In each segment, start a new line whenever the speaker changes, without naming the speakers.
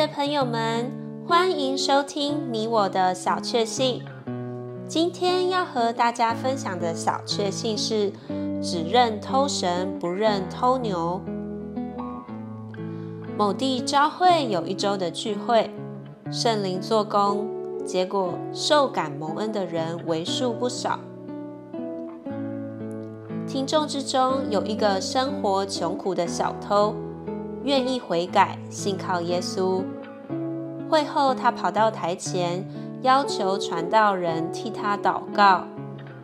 的朋友们，欢迎收听你我的小确幸。今天要和大家分享的小确幸是：只认偷神，不认偷牛。某地教会有一周的聚会，圣灵做工，结果受感蒙恩的人为数不少。听众之中有一个生活穷苦的小偷，愿意悔改，信靠耶稣。会后，他跑到台前，要求传道人替他祷告，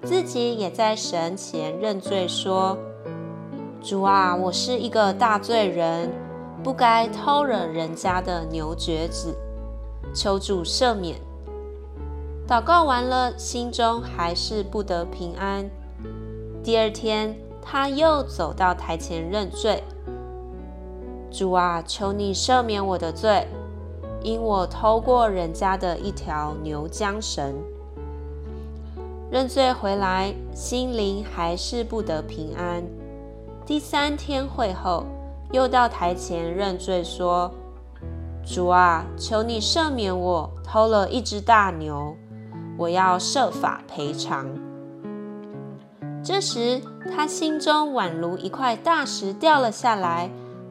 自己也在神前认罪说：“主啊，我是一个大罪人。”不该偷了人家的牛角子，求主赦免。祷告完了，心中还是不得平安。第二天，他又走到台前认罪：“主啊，求你赦免我的罪，因我偷过人家的一条牛缰绳。”认罪回来，心灵还是不得平安。第三天会后。又到台前认罪，说：“主啊，求你赦免我偷了一只大牛，我要设法赔偿。”这时，他心中宛如一块大石掉了下来，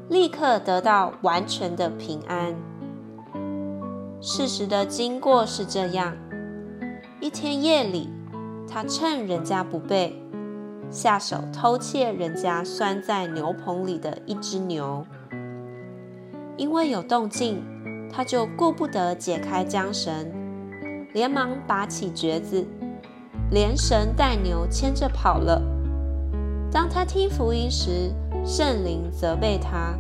立刻得到完全的平安。事实的经过是这样：一天夜里，他趁人家不备。下手偷窃人家拴在牛棚里的一只牛，因为有动静，他就顾不得解开缰绳，连忙拔起橛子，连绳带牛牵着跑了。当他听福音时，圣灵责备他，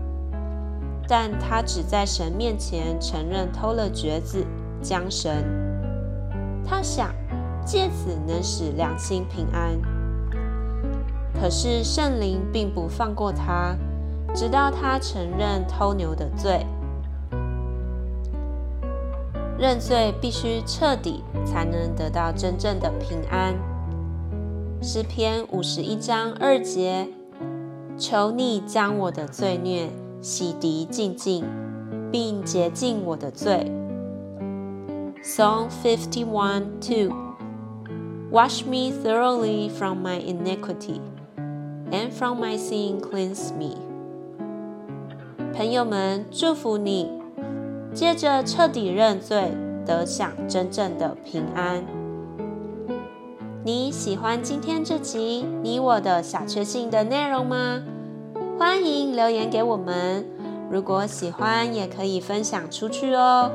但他只在神面前承认偷了橛子、缰绳。他想借此能使良心平安。可是圣灵并不放过他，直到他承认偷牛的罪。认罪必须彻底，才能得到真正的平安。诗篇五十一章二节：求你将我的罪孽洗涤净净，并洁净我的罪。Psalm fifty one two: Wash me thoroughly from my iniquity. And from my sin cleanse me。朋友们，祝福你，借着彻底认罪，得享真正的平安。你喜欢今天这集你我的小确幸的内容吗？欢迎留言给我们。如果喜欢，也可以分享出去哦。